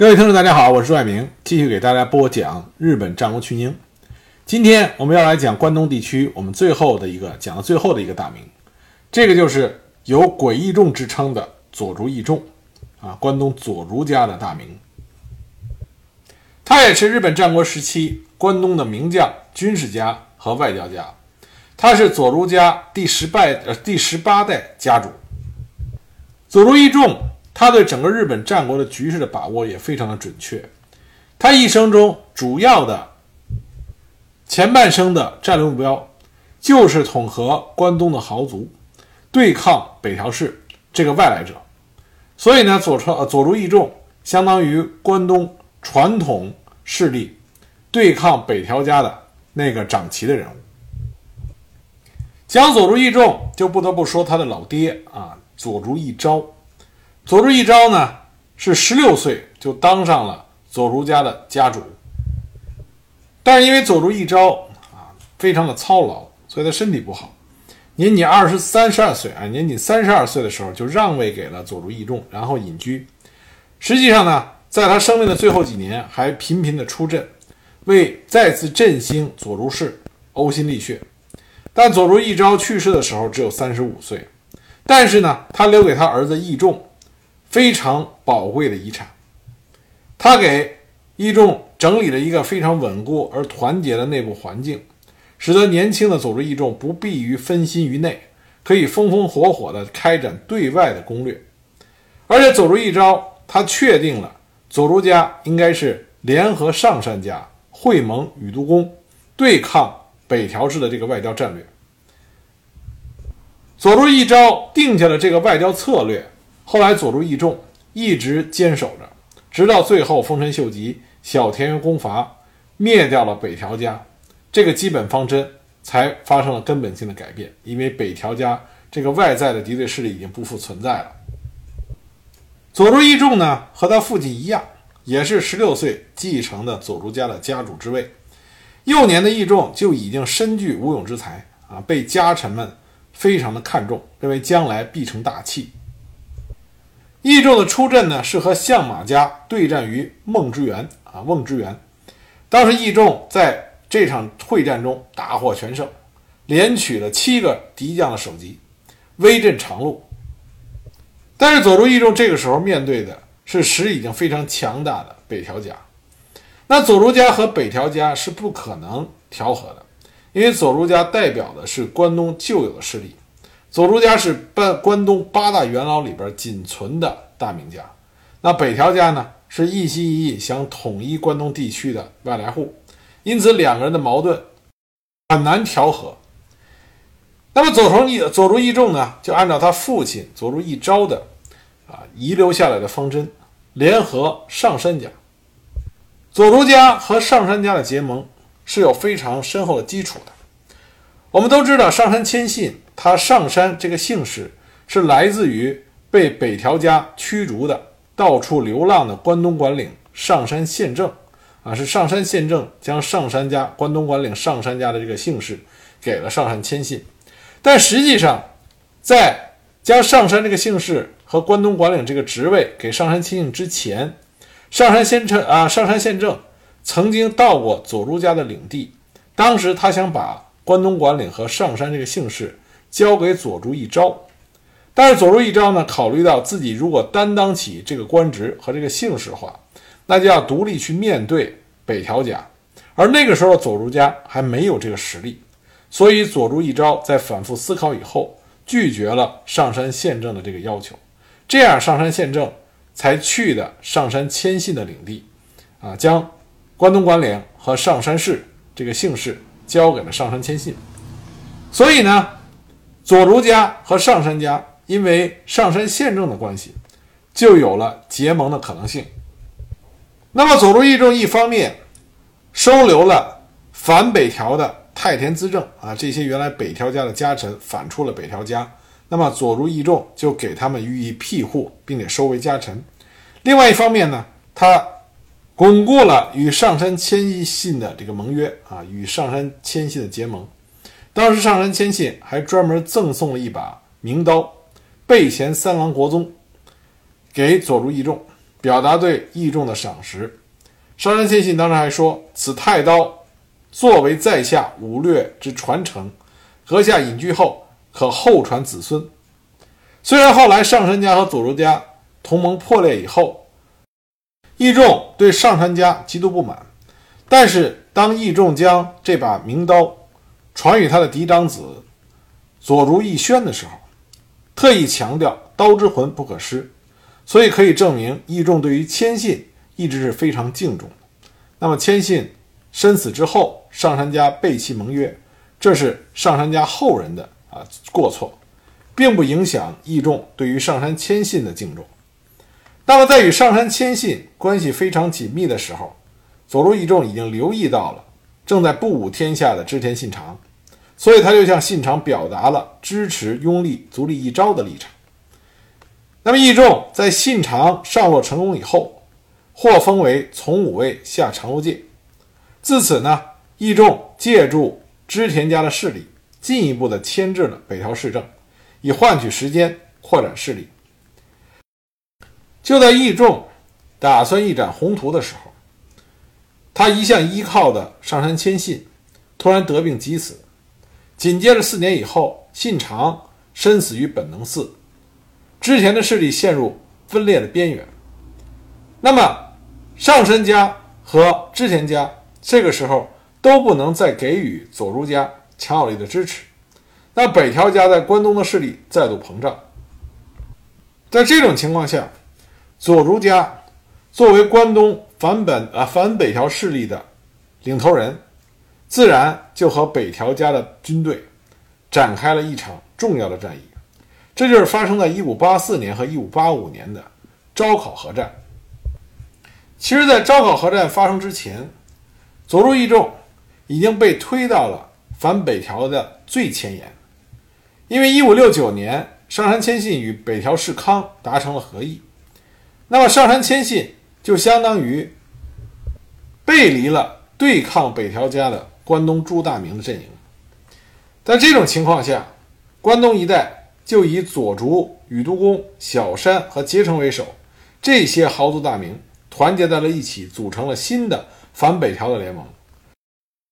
各位听众，大家好，我是朱爱明，继续给大家播讲日本战国群英。今天我们要来讲关东地区我们最后的一个讲到最后的一个大名，这个就是有“诡异众”之称的佐竹义重啊，关东佐竹家的大名。他也是日本战国时期关东的名将、军事家和外交家。他是佐竹家第十代呃第十八代家主。佐竹义重。他对整个日本战国的局势的把握也非常的准确。他一生中主要的前半生的战略目标，就是统合关东的豪族，对抗北条氏这个外来者。所以呢，佐川呃佐竹义重相当于关东传统势力对抗北条家的那个掌旗的人物。讲佐竹义重，就不得不说他的老爹啊，佐竹义昭。佐竹义昭呢，是十六岁就当上了佐竹家的家主。但是因为佐竹义昭啊非常的操劳，所以他身体不好。年仅二十三十二岁啊，年仅三十二岁的时候就让位给了佐竹义重，然后隐居。实际上呢，在他生命的最后几年，还频频的出阵，为再次振兴佐竹氏呕心沥血。但佐竹义昭去世的时候只有三十五岁，但是呢，他留给他儿子义重。非常宝贵的遗产，他给义众整理了一个非常稳固而团结的内部环境，使得年轻的佐助义众不必于分心于内，可以风风火火地开展对外的攻略。而且佐助一招他确定了佐助家应该是联合上杉家会盟宇都宫，对抗北条氏的这个外交战略。佐助一招定下了这个外交策略。后来，佐助义重一直坚守着，直到最后丰臣秀吉小田园攻伐，灭掉了北条家，这个基本方针才发生了根本性的改变。因为北条家这个外在的敌对势力已经不复存在了。佐助义重呢，和他父亲一样，也是十六岁继承的佐助家的家主之位。幼年的义重就已经身具武勇之才啊，被家臣们非常的看重，认为将来必成大器。义重的出阵呢，是和相马家对战于梦之原啊，梦之原。当时义重在这场会战中大获全胜，连取了七个敌将的首级，威震长路。但是佐助义重这个时候面对的是实力已经非常强大的北条家，那佐助家和北条家是不可能调和的，因为佐助家代表的是关东旧有的势力。佐助家是关关东八大元老里边仅存的大名家，那北条家呢是一心一意想统一关东地区的外来户，因此两个人的矛盾很难调和。那么佐藤义佐助义重呢，就按照他父亲佐竹义昭的啊遗留下来的方针，联合上杉家。佐助家和上杉家的结盟是有非常深厚的基础的。我们都知道上杉谦信。他上山这个姓氏是来自于被北条家驱逐的、到处流浪的关东管领上山宪政啊，是上山宪政将上山家关东管领上山家的这个姓氏给了上山谦信。但实际上，在将上山这个姓氏和关东管领这个职位给上山谦信之前，上山宪政啊，上山宪政曾经到过佐助家的领地，当时他想把关东管领和上山这个姓氏。交给佐助一招，但是佐助一招呢，考虑到自己如果担当起这个官职和这个姓氏的话，那就要独立去面对北条家，而那个时候佐助家还没有这个实力，所以佐助一招在反复思考以后，拒绝了上山宪政的这个要求，这样上山宪政才去的上山谦信的领地，啊，将关东管领和上山氏这个姓氏交给了上山谦信，所以呢。左竹家和上杉家因为上杉宪政的关系，就有了结盟的可能性。那么左竹义重一方面收留了反北条的太田资政啊，这些原来北条家的家臣反出了北条家，那么左竹义重就给他们予以庇护，并且收为家臣。另外一方面呢，他巩固了与上杉谦信的这个盟约啊，与上杉谦信的结盟。当时上杉谦信还专门赠送了一把名刀，备前三郎国宗给佐助义重，表达对义重的赏识。上杉谦信当时还说：“此太刀作为在下武略之传承，阁下隐居后，可后传子孙。”虽然后来上杉家和佐竹家同盟破裂以后，义重对上杉家极度不满，但是当义重将这把名刀传与他的嫡长子左竹义宣的时候，特意强调刀之魂不可失，所以可以证明义仲对于谦信一直是非常敬重的。那么谦信身死之后，上杉家背弃盟约，这是上杉家后人的啊过错，并不影响义仲对于上杉谦信的敬重。那么在与上杉谦信关系非常紧密的时候，左如义仲已经留意到了正在不武天下的织田信长，所以他就向信长表达了支持拥立足利义昭的立场。那么义仲在信长上洛成功以后，获封为从五位下长州介。自此呢，义仲借助织田家的势力，进一步的牵制了北条氏政，以换取时间扩展势力。就在义仲打算一展宏图的时候，他一向依靠的上杉谦信突然得病急死。紧接着四年以后，信长身死于本能寺，织田的势力陷入分裂的边缘。那么，上杉家和织田家这个时候都不能再给予佐助家强有力的支持。那北条家在关东的势力再度膨胀。在这种情况下，佐竹家作为关东反本啊反北条势力的领头人，自然就和北条家的军队展开了一场重要的战役。这就是发生在1584年和1585年的招考合战。其实，在招考合战发生之前，佐助义仲已经被推到了反北条的最前沿，因为1569年上杉谦信与北条氏康达成了和议，那么上杉谦信就相当于背离了对抗北条家的关东朱大明的阵营。在这种情况下，关东一带就以佐竹、宇都宫、小山和结城为首，这些豪族大名。团结在了一起，组成了新的反北条的联盟，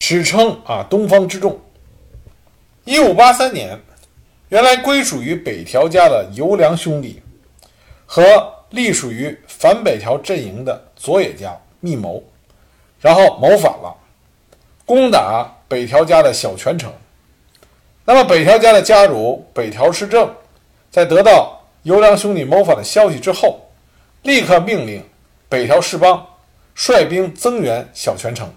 史称啊东方之众。一五八三年，原来归属于北条家的游良兄弟和隶属于反北条阵营的佐野家密谋，然后谋反了，攻打北条家的小泉城。那么北条家的家主北条氏政，在得到游良兄弟谋反的消息之后，立刻命令。北条氏邦率兵增援小泉城，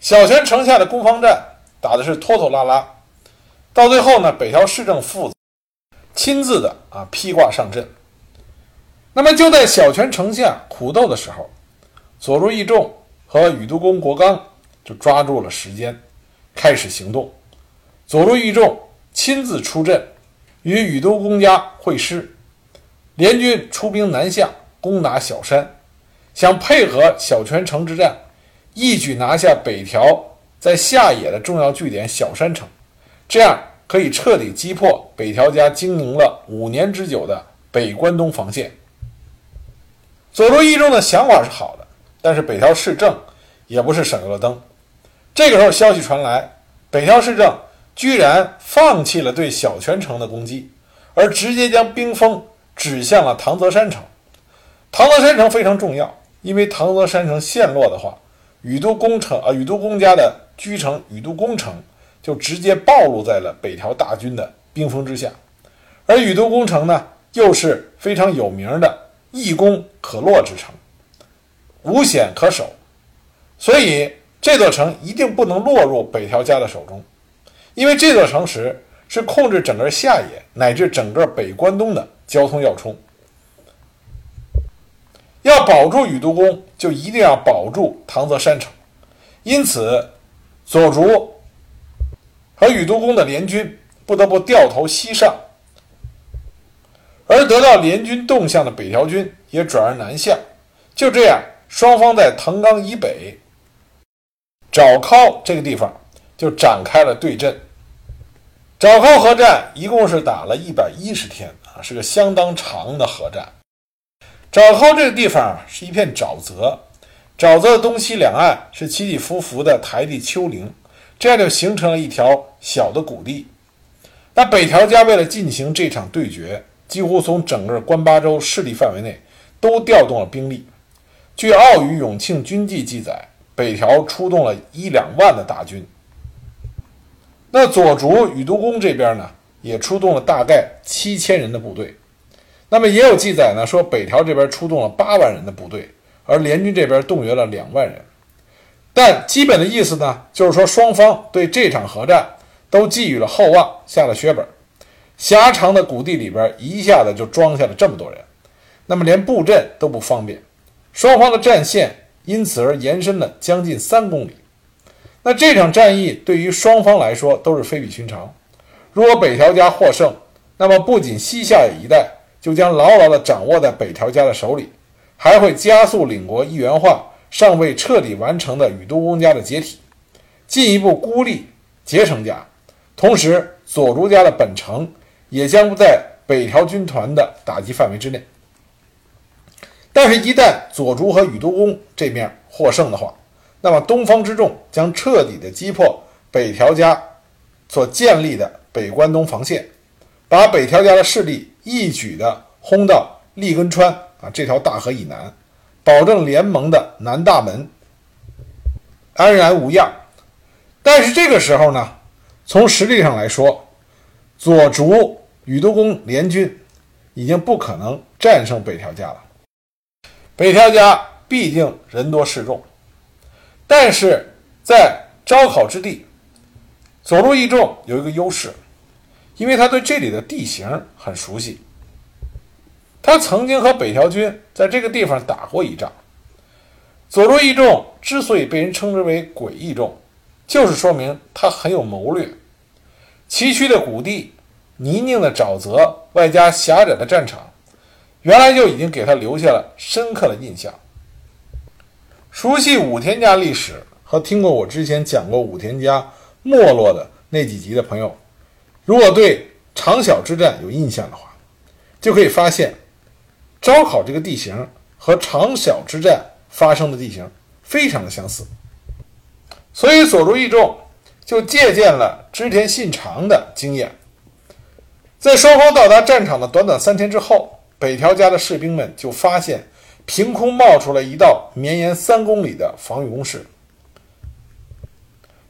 小泉城下的攻防战打的是拖拖拉拉，到最后呢，北条氏政父子亲自的啊披挂上阵。那么就在小泉城下苦斗的时候，佐助义重和宇都宫国刚就抓住了时间，开始行动。佐助义重亲自出阵，与宇都公家会师，联军出兵南下。攻打小山，想配合小泉城之战，一举拿下北条在下野的重要据点小山城，这样可以彻底击破北条家经营了五年之久的北关东防线。佐助义重的想法是好的，但是北条氏政也不是省油的灯。这个时候，消息传来，北条氏政居然放弃了对小泉城的攻击，而直接将兵锋指向了唐泽山城。唐泽山城非常重要，因为唐泽山城陷落的话，宇都宫城啊，宇都宫家的居城宇都宫城就直接暴露在了北条大军的兵锋之下。而宇都宫城呢，又是非常有名的易攻可落之城，无险可守，所以这座城一定不能落入北条家的手中，因为这座城池是控制整个下野乃至整个北关东的交通要冲。要保住宇都宫，就一定要保住唐泽山城。因此，佐竹和宇都宫的联军不得不掉头西上，而得到联军动向的北条军也转而南下。就这样，双方在藤冈以北沼尻这个地方就展开了对阵。沼尻河战一共是打了一百一十天啊，是个相当长的河战。沼尻这个地方，是一片沼泽，沼泽的东西两岸是起起伏伏的台地丘陵，这样就形成了一条小的谷地。那北条家为了进行这场对决，几乎从整个关八州势力范围内都调动了兵力。据《奥羽永庆军记》记载，北条出动了一两万的大军。那左竹宇都宫这边呢，也出动了大概七千人的部队。那么也有记载呢，说北条这边出动了八万人的部队，而联军这边动员了两万人。但基本的意思呢，就是说双方对这场核战都寄予了厚望，下了血本。狭长的谷地里边一下子就装下了这么多人，那么连布阵都不方便，双方的战线因此而延伸了将近三公里。那这场战役对于双方来说都是非比寻常。如果北条家获胜，那么不仅西夏野一带就将牢牢地掌握在北条家的手里，还会加速领国一元化尚未彻底完成的宇都宫家的解体，进一步孤立结成家。同时，佐竹家的本城也将在北条军团的打击范围之内。但是，一旦左竹和宇都宫这面获胜的话，那么，东方之众将彻底的击破北条家所建立的北关东防线，把北条家的势力一举的轰到立根川啊这条大河以南，保证联盟的南大门安然无恙。但是这个时候呢，从实力上来说，左竹宇都宫联军已经不可能战胜北条家了。北条家毕竟人多势众。但是在招考之地，佐助义重有一个优势，因为他对这里的地形很熟悉。他曾经和北条军在这个地方打过一仗。佐助义重之所以被人称之为“鬼义重”，就是说明他很有谋略。崎岖的谷地、泥泞的沼泽，外加狭窄的战场，原来就已经给他留下了深刻的印象。熟悉武田家历史和听过我之前讲过武田家没落的那几集的朋友，如果对长小之战有印象的话，就可以发现，招考这个地形和长小之战发生的地形非常的相似，所以佐助义重就借鉴了织田信长的经验，在双方到达战场的短短三天之后，北条家的士兵们就发现。凭空冒出了一道绵延三公里的防御工事。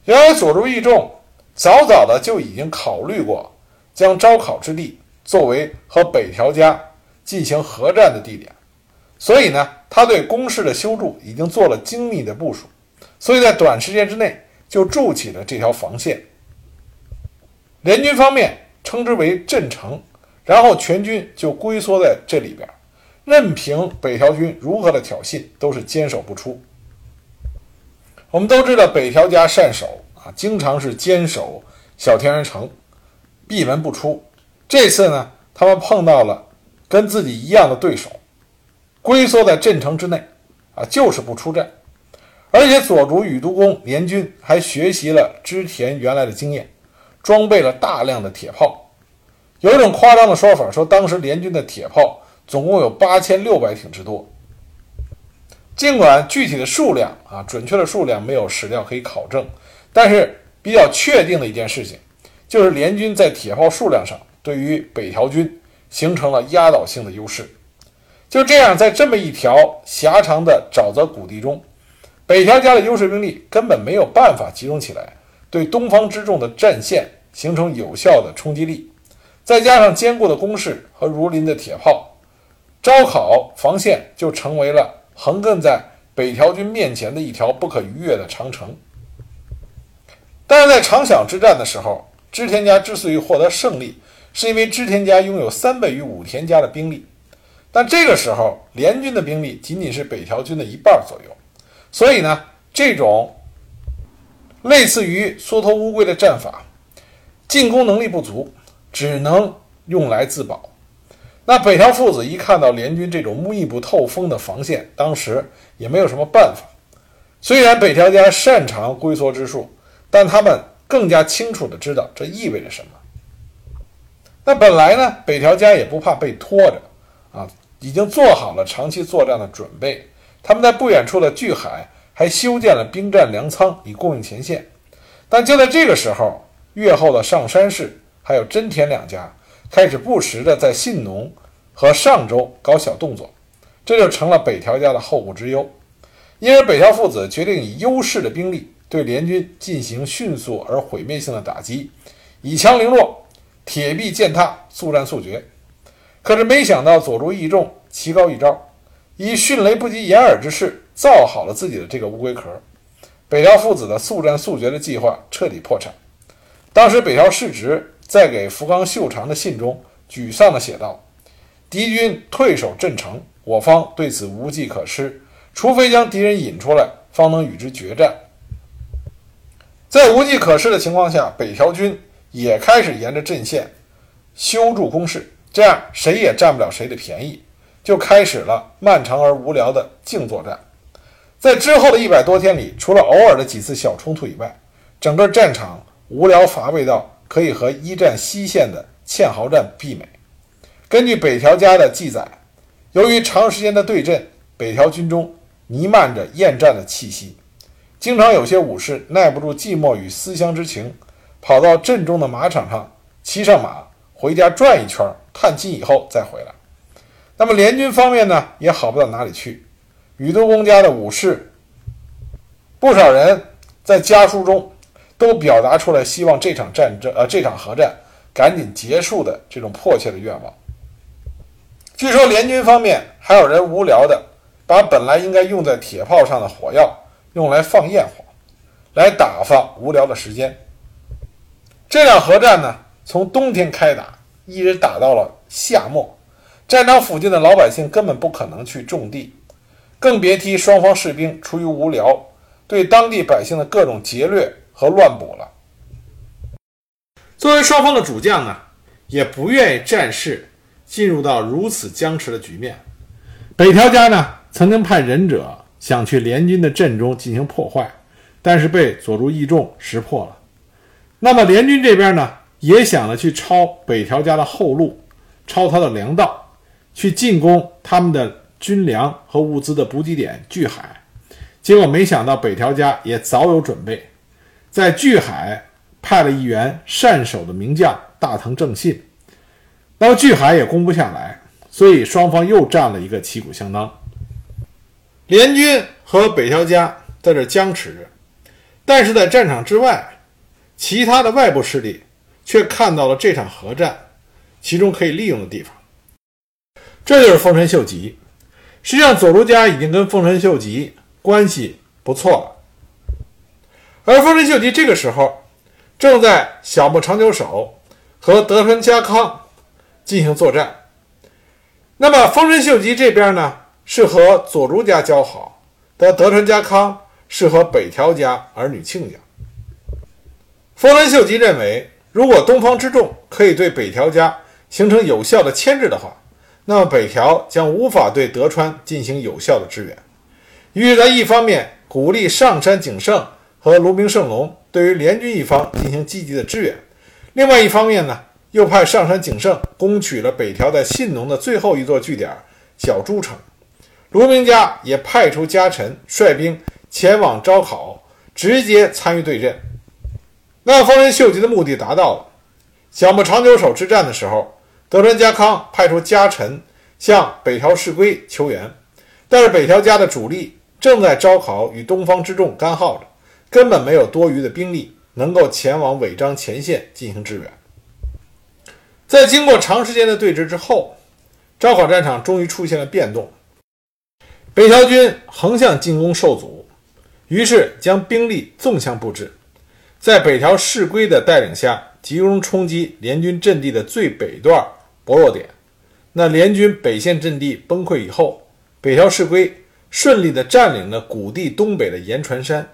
原来佐助义重早早的就已经考虑过将招考之地作为和北条家进行合战的地点，所以呢，他对工事的修筑已经做了精密的部署，所以在短时间之内就筑起了这条防线。联军方面称之为镇城，然后全军就龟缩在这里边。任凭北条军如何的挑衅，都是坚守不出。我们都知道北条家善守啊，经常是坚守小田原城，闭门不出。这次呢，他们碰到了跟自己一样的对手，龟缩在镇城之内啊，就是不出战。而且佐竹宇都宫联军还学习了织田原来的经验，装备了大量的铁炮。有一种夸张的说法，说当时联军的铁炮。总共有八千六百挺之多。尽管具体的数量啊，准确的数量没有史料可以考证，但是比较确定的一件事情，就是联军在铁炮数量上对于北条军形成了压倒性的优势。就这样，在这么一条狭长的沼泽谷地中，北条家的优势兵力根本没有办法集中起来，对东方之众的战线形成有效的冲击力。再加上坚固的工事和如林的铁炮。招考防线就成为了横亘在北条军面前的一条不可逾越的长城。但是在长响之战的时候，织田家之所以获得胜利，是因为织田家拥有三倍于武田家的兵力。但这个时候，联军的兵力仅仅是北条军的一半左右，所以呢，这种类似于缩头乌龟的战法，进攻能力不足，只能用来自保。那北条父子一看到联军这种密不透风的防线，当时也没有什么办法。虽然北条家擅长龟缩之术，但他们更加清楚地知道这意味着什么。那本来呢，北条家也不怕被拖着啊，已经做好了长期作战的准备。他们在不远处的巨海还修建了兵站粮仓，以供应前线。但就在这个时候，越后的上山氏还有真田两家开始不时的在信浓和上州搞小动作，这就成了北条家的后顾之忧。因而，北条父子决定以优势的兵力对联军进行迅速而毁灭性的打击，以强凌弱，铁壁践踏，速战速决。可是，没想到佐助义重棋高一招，以迅雷不及掩耳之势造好了自己的这个乌龟壳。北条父子的速战速决的计划彻底破产。当时，北条氏直在给福冈秀长的信中沮丧地写道：“敌军退守镇城，我方对此无计可施。”除非将敌人引出来，方能与之决战。在无计可施的情况下，北条军也开始沿着阵线修筑工事，这样谁也占不了谁的便宜，就开始了漫长而无聊的静作战。在之后的一百多天里，除了偶尔的几次小冲突以外，整个战场无聊乏味到可以和一战西线的堑壕战媲美。根据北条家的记载，由于长时间的对阵，北条军中。弥漫着厌战的气息，经常有些武士耐不住寂寞与思乡之情，跑到镇中的马场上骑上马回家转一圈，探亲以后再回来。那么联军方面呢，也好不到哪里去。宇多公家的武士，不少人在家书中都表达出来希望这场战争，呃，这场核战赶紧结束的这种迫切的愿望。据说联军方面还有人无聊的。把本来应该用在铁炮上的火药用来放焰火，来打发无聊的时间。这场核战呢，从冬天开打，一直打到了夏末。战场附近的老百姓根本不可能去种地，更别提双方士兵出于无聊，对当地百姓的各种劫掠和乱补了。作为双方的主将呢，也不愿意战事进入到如此僵持的局面。北条家呢？曾经派忍者想去联军的阵中进行破坏，但是被佐助义重识破了。那么联军这边呢，也想着去抄北条家的后路，抄他的粮道，去进攻他们的军粮和物资的补给点巨海。结果没想到北条家也早有准备，在巨海派了一员善守的名将大藤正信。那么巨海也攻不下来，所以双方又战了一个旗鼓相当。联军和北条家在这僵持着，但是在战场之外，其他的外部势力却看到了这场核战其中可以利用的地方。这就是丰臣秀吉。实际上，佐助家已经跟丰臣秀吉关系不错了，而丰臣秀吉这个时候正在小牧长久手和德川家康进行作战。那么，丰臣秀吉这边呢？是和佐竹家交好，的德川家康是和北条家儿女亲家。丰臣秀吉认为，如果东方之众可以对北条家形成有效的牵制的话，那么北条将无法对德川进行有效的支援。于是，他一方面鼓励上山景胜和卢明胜龙对于联军一方进行积极的支援，另外一方面呢，又派上山景胜攻取了北条在信浓的最后一座据点小诸城。卢明家也派出家臣率兵前往招考，直接参与对阵。那丰臣秀吉的目的达到了。小牧长久手之战的时候，德川家康派出家臣向北条氏规求援，但是北条家的主力正在招考与东方之众干耗着，根本没有多余的兵力能够前往尾张前线进行支援。在经过长时间的对峙之后，招考战场终于出现了变动。北条军横向进攻受阻，于是将兵力纵向布置，在北条氏规的带领下，集中冲击联军阵地的最北段薄弱点。那联军北线阵地崩溃以后，北条氏规顺利地占领了谷地东北的岩船山。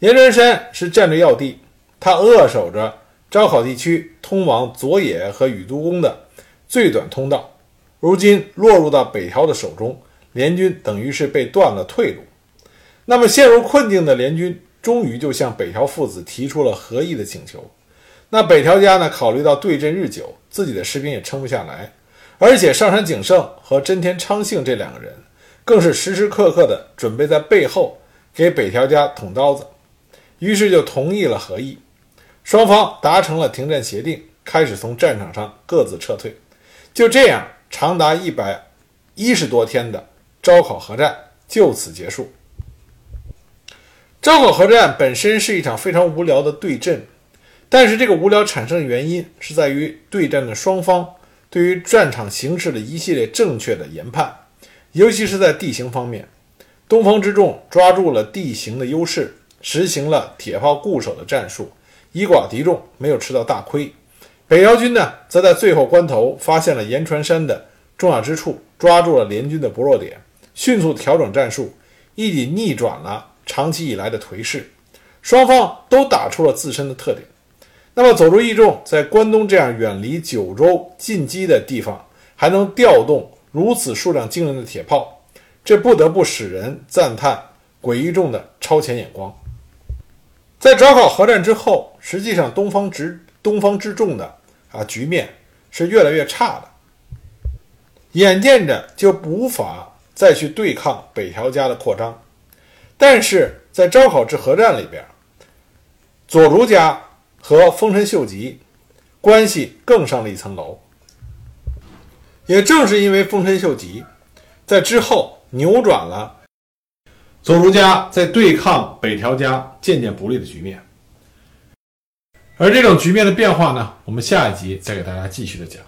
岩船山是战略要地，它扼守着招考地区通往佐野和宇都宫的最短通道。如今落入到北条的手中。联军等于是被断了退路，那么陷入困境的联军终于就向北条父子提出了和议的请求。那北条家呢，考虑到对阵日久，自己的士兵也撑不下来，而且上杉景胜和真田昌幸这两个人，更是时时刻刻的准备在背后给北条家捅刀子，于是就同意了和议，双方达成了停战协定，开始从战场上各自撤退。就这样，长达一百一十多天的招考核战就此结束。招考核战本身是一场非常无聊的对阵，但是这个无聊产生的原因是在于对战的双方。对于战场形势的一系列正确的研判，尤其是在地形方面，东方之众抓住了地形的优势，实行了铁炮固守的战术，以寡敌众，没有吃到大亏。北条军呢，则在最后关头发现了岩船山的重要之处，抓住了联军的薄弱点，迅速调整战术，一举逆转了长期以来的颓势。双方都打出了自身的特点。那么，佐助义重在关东这样远离九州近击的地方，还能调动如此数量惊人的铁炮，这不得不使人赞叹鬼义重的超前眼光。在招考合战之后，实际上东方之东方之众的啊局面是越来越差的，眼见着就无法再去对抗北条家的扩张。但是在招考之合战里边，佐竹家。和丰臣秀吉关系更上了一层楼。也正是因为丰臣秀吉在之后扭转了左儒家在对抗北条家渐渐不利的局面，而这种局面的变化呢，我们下一集再给大家继续的讲。